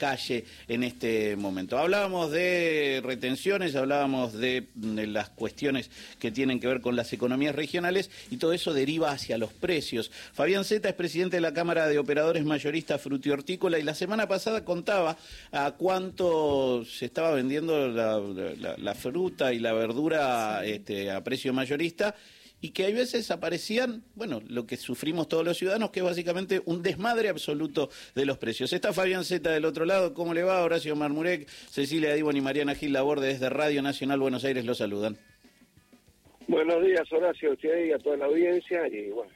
calle en este momento. Hablábamos de retenciones, hablábamos de, las cuestiones que tienen que ver con las economías regionales y todo eso deriva hacia los precios. Fabián Zeta es presidente de la Cámara de Operadores Mayoristas Frutihortícola y la semana pasada contaba a cuánto se estaba vendiendo la, fruta y la verdura este, a precio mayorista y que hay veces aparecían, bueno, lo que sufrimos todos los ciudadanos, que es básicamente un desmadre absoluto de los precios. Está Fabián Zeta del otro lado, ¿cómo le va? Horacio Marmurek, Cecilia Dibon y Mariana Gil Laborde desde Radio Nacional Buenos Aires lo saludan. Buenos días, Horacio, y a toda la audiencia, y bueno,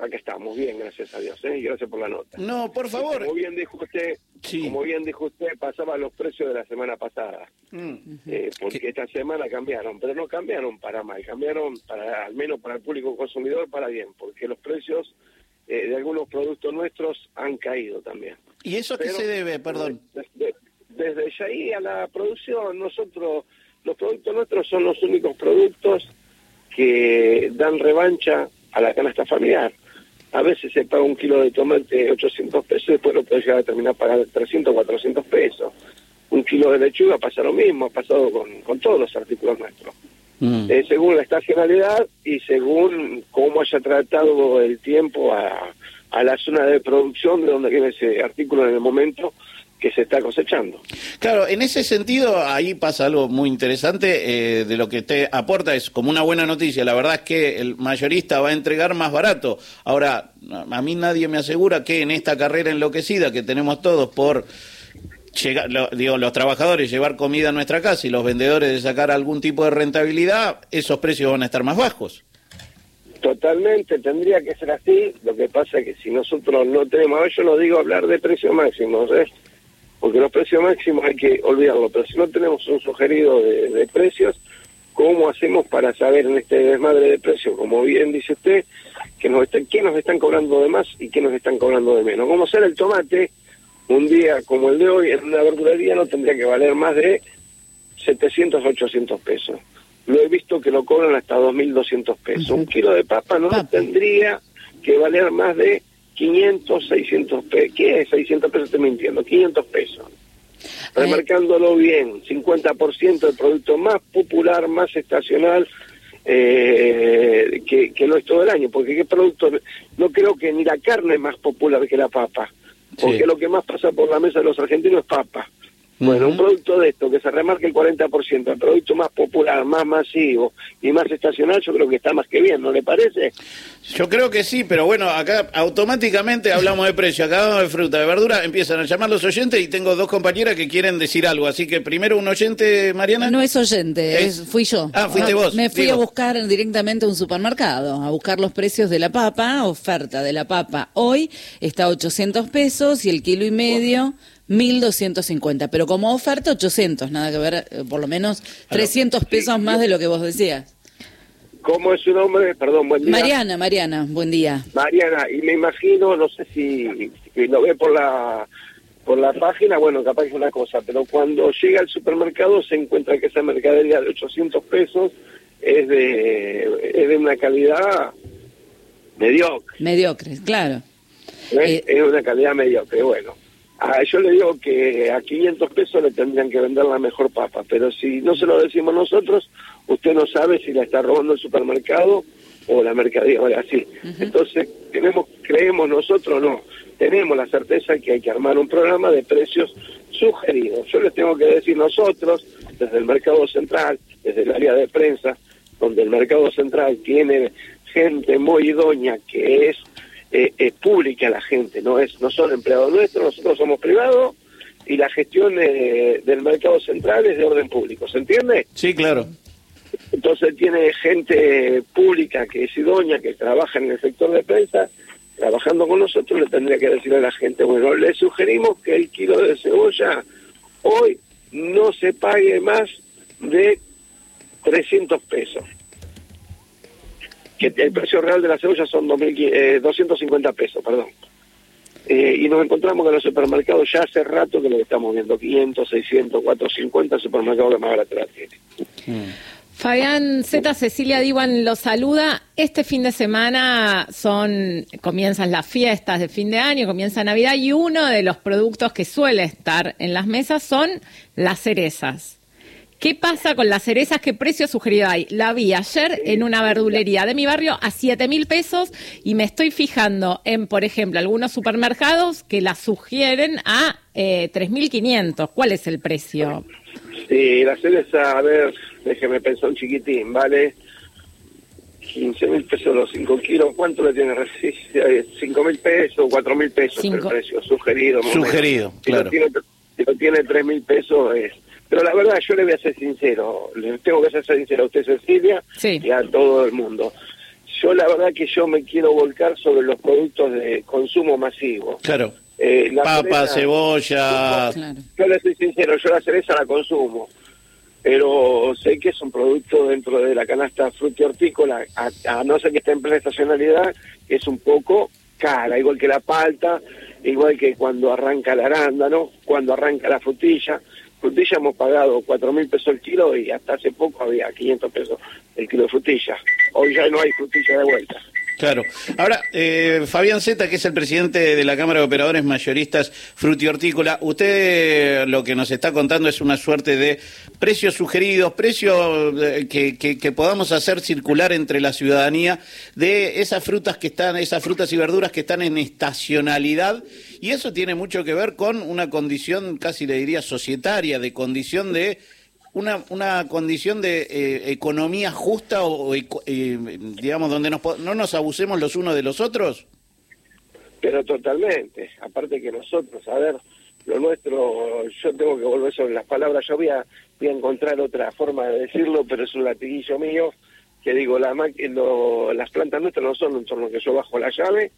Aquí estamos, bien, gracias a Dios, ¿eh? y gracias por la nota. No, por favor. Como bien dijo usted, como bien dijo usted, pasaban los precios de la semana pasada, mm. eh, porque esta semana cambiaron, pero no cambiaron para mal, cambiaron para, al menos para el público consumidor, para bien, porque los precios eh, de algunos productos nuestros han caído también. ¿Y eso a qué se debe, perdón? Desde, desde ya ahí a la producción, nosotros, los productos nuestros son los únicos productos que dan revancha a la canasta familiar a veces se paga un kilo de tomate 800 pesos y después lo puede llegar a terminar pagando 300 o 400 pesos. Un kilo de lechuga pasa lo mismo, ha pasado con, todos los artículos nuestros. Mm. Eh, según la estacionalidad y según cómo haya tratado el tiempo a, a la zona de producción de donde viene ese artículo en el momento que se está cosechando. Claro, en ese sentido ahí pasa algo muy interesante, eh, de lo que usted aporta es como una buena noticia, la verdad es que el mayorista va a entregar más barato. Ahora, a mí nadie me asegura que en esta carrera enloquecida que tenemos todos por... Llegar, digo, los trabajadores llevar comida a nuestra casa y los vendedores de sacar algún tipo de rentabilidad, esos precios van a estar más bajos. Totalmente, tendría que ser así. Lo que pasa es que si nosotros no tenemos, yo no digo hablar de precios máximos, ¿eh? Porque los precios máximos hay que olvidarlo, pero si no tenemos un sugerido de, precios, ¿cómo hacemos para saber en este desmadre de precios, como bien dice usted, que nos están, qué nos están cobrando de más y qué nos están cobrando de menos? Como ser el tomate, un día como el de hoy, en una verdulería no tendría que valer más de 700, 800 pesos. Lo he visto que lo cobran hasta 2.200 pesos. Un kilo de papa no tendría que valer más de 500, 600 pesos. ¿Qué es 600 pesos? Estoy mintiendo. 500 pesos. Remarcándolo bien, 50% del producto más popular, más estacional, eh, que, que no es todo el año, porque qué producto, no creo que ni la carne es más popular que la papa, porque lo que más pasa por la mesa de los argentinos es papa. Bueno, un producto de esto que se remarque el 40%, el producto más popular, más masivo y más estacional, yo creo que está más que bien, ¿no le parece? Yo creo que sí, pero bueno, acá automáticamente hablamos de precio, acá hablamos de fruta, de verdura, empiezan a llamar los oyentes y tengo dos compañeras que quieren decir algo, así que primero un oyente, Mariana. No es oyente, es, fui yo. Ah, fuiste vos. Me fui a buscar directamente a un supermercado, a buscar los precios de la papa, oferta de la papa. Hoy está a 800 pesos y el kilo y medio... 1.250, pero como oferta 800, nada que ver, eh, por lo menos 300 pesos más de lo que vos decías. ¿Cómo es su nombre? Perdón, buen día. Mariana, Mariana, buen día. Mariana, y me imagino, no sé si, lo ve por la por la página, bueno, capaz es una cosa, pero cuando llega al supermercado se encuentra que esa mercadería de 800 pesos es de, es de una calidad mediocre. Mediocre, claro. Es, es una calidad mediocre, bueno. Ah, yo le digo que a 500 pesos le tendrían que vender la mejor papa, pero si no se lo decimos nosotros, usted no sabe si la está robando el supermercado o la mercadería, así. Entonces, tenemos, creemos nosotros, no, tenemos la certeza que hay que armar un programa de precios sugeridos. Yo les tengo que decir nosotros, desde el mercado central, desde el área de prensa, donde el mercado central tiene gente muy idónea que es eh, es pública la gente, no es no son empleados nuestros, nosotros somos privados y la gestión eh, del mercado central es de orden público, ¿se entiende? Sí, claro. Entonces tiene gente pública que es idónea, que trabaja en el sector de prensa, trabajando con nosotros, le tendría que decir a la gente, bueno, le sugerimos que el kilo de cebolla hoy no se pague más de 300 pesos que el precio real de la cebolla son 250 eh, pesos, perdón. Eh, y nos encontramos que en los supermercados ya hace rato que lo estamos viendo, 500, 600, 450, supermercados que más barato la tiene. Fabián Z, Cecilia Diwan los saluda. Este fin de semana son comienzan las fiestas de fin de año, comienza Navidad y uno de los productos que suele estar en las mesas son las cerezas. ¿Qué pasa con las cerezas? ¿Qué precio sugerido hay? La vi ayer en una verdulería de mi barrio a 7 mil pesos y me estoy fijando en, por ejemplo, algunos supermercados que las sugieren a eh, 3.500. ¿Cuál es el precio? Sí, la cereza, a ver, déjeme pensar un chiquitín, ¿vale? 15 mil pesos los 5 kilos, ¿cuánto le tiene? 5 mil pesos, 4 mil pesos el precio sugerido. Sugerido, claro. Si lo tiene, si 3 mil pesos es... Pero la verdad, yo le voy a ser sincero, le tengo que ser sincero a usted, Cecilia, y a todo el mundo. Yo la verdad que yo me quiero volcar sobre los productos de consumo masivo. Claro. Eh, Papa, cebolla. Yo le soy sincero, yo la cereza la consumo pero sé que es un producto dentro de la canasta hortícola, a, no ser que esté en plena estacionalidad, es un poco cara, igual que la palta, igual que cuando arranca el arándano, cuando arranca la frutilla. Frutilla hemos pagado cuatro mil pesos el kilo y hasta hace poco había 500 pesos el kilo de frutilla. Hoy ya no hay frutilla de vuelta. Claro. Ahora, eh, Fabián Zeta, que es el presidente de la Cámara de Operadores Mayoristas Frutihortícola, usted lo que nos está contando es una suerte de precios sugeridos, precios eh, que, que, podamos hacer circular entre la ciudadanía de esas frutas que están, esas frutas y verduras que están en estacionalidad, y eso tiene mucho que ver con una condición, casi le diría, societaria, de condición de una, una condición de eh, economía justa o, eh, digamos, donde no nos abusemos los unos de los otros? Pero totalmente, aparte que nosotros, a ver, lo nuestro, yo tengo que volver sobre las palabras, yo voy a, voy a encontrar otra forma de decirlo, pero es un latiguillo mío, que digo, la, lo, las plantas nuestras no son un torno que yo bajo la llave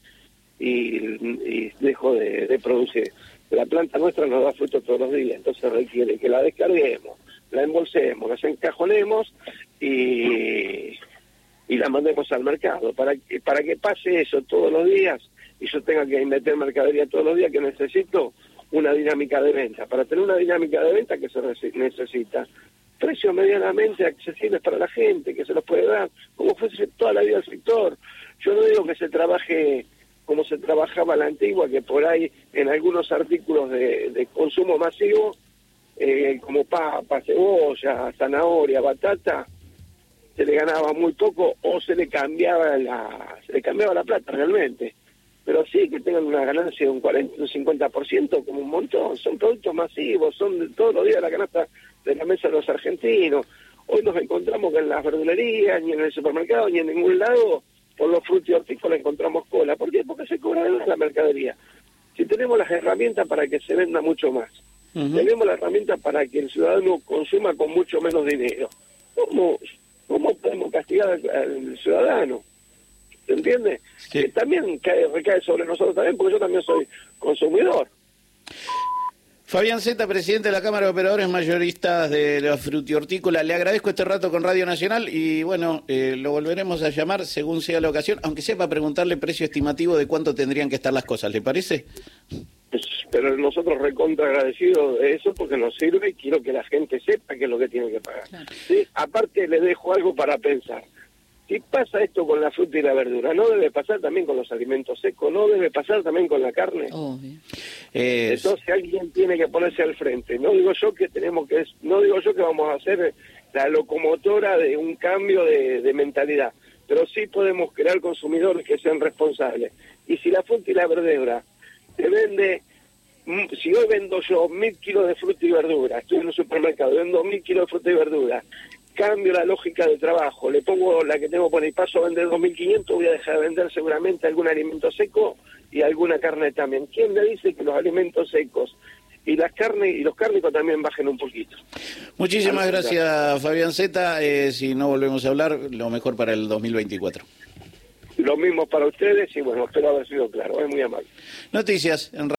y, dejo de, de producir. La planta nuestra nos da fruto todos los días, entonces requiere que la descarguemos, la embolsemos, la encajonemos y, y la mandemos al mercado. Para que, para que pase eso todos los días y yo tenga que meter mercadería todos los días, que necesito una dinámica de venta. Para tener una dinámica de venta que se necesita precios medianamente accesibles para la gente, que se los puede dar, como fuese toda la vida del sector. Yo no digo que se trabaje como se trabajaba la antigua, que por ahí en algunos artículos de consumo masivo eh, como papa, cebolla, zanahoria, batata, se le ganaba muy poco o se le cambiaba la, se le cambiaba la plata realmente. Pero sí que tengan una ganancia de un 40, un 50% como un montón, son productos masivos, son de todos los días la canasta de la mesa de los argentinos. Hoy nos encontramos que en las verdulerías, ni en el supermercado, ni en ningún lado, por los frutos y hortícolas encontramos cola. ¿Por qué? Porque se cobra de la mercadería. Si tenemos las herramientas para que se venda mucho más, tenemos la herramienta para que el ciudadano consuma con mucho menos dinero. ¿Cómo, cómo podemos castigar al, ciudadano? ¿Se entiende? Que también cae, recae sobre nosotros también, porque yo también soy consumidor. Fabián Zeta, presidente de la Cámara de Operadores Mayoristas de la Frutihortícola, le agradezco este rato con Radio Nacional y bueno, eh, lo volveremos a llamar según sea la ocasión, aunque sepa preguntarle precio estimativo de cuánto tendrían que estar las cosas, ¿le parece? Pero nosotros recontra agradecidos de eso porque nos sirve y quiero que la gente sepa qué es lo que tiene que pagar. ¿Sí? Aparte le dejo algo para pensar. Si pasa esto con la fruta y la verdura, ¿no debe pasar también con los alimentos secos? ¿No debe pasar también con la carne? Entonces alguien tiene que ponerse al frente. No digo yo que tenemos que, no digo yo que vamos a hacer la locomotora de un cambio de, de mentalidad, pero sí podemos crear consumidores que sean responsables. Y si la fruta y la verdura se vende si hoy vendo yo mil kilos de fruta y verdura, estoy en un supermercado, vendo mil kilos de fruta y verdura, cambio la lógica de trabajo, le pongo la que tengo por el paso a vender 2.500, voy a dejar de vender seguramente algún alimento seco y alguna carne también. ¿Quién me dice que los alimentos secos y las carnes y los cárnicos también bajen un poquito? Muchísimas gracias, Fabián Zeta. Eh, si no volvemos a hablar, lo mejor para el 2024. Lo mismo para ustedes y bueno, espero haber sido claro, es muy amable. Noticias en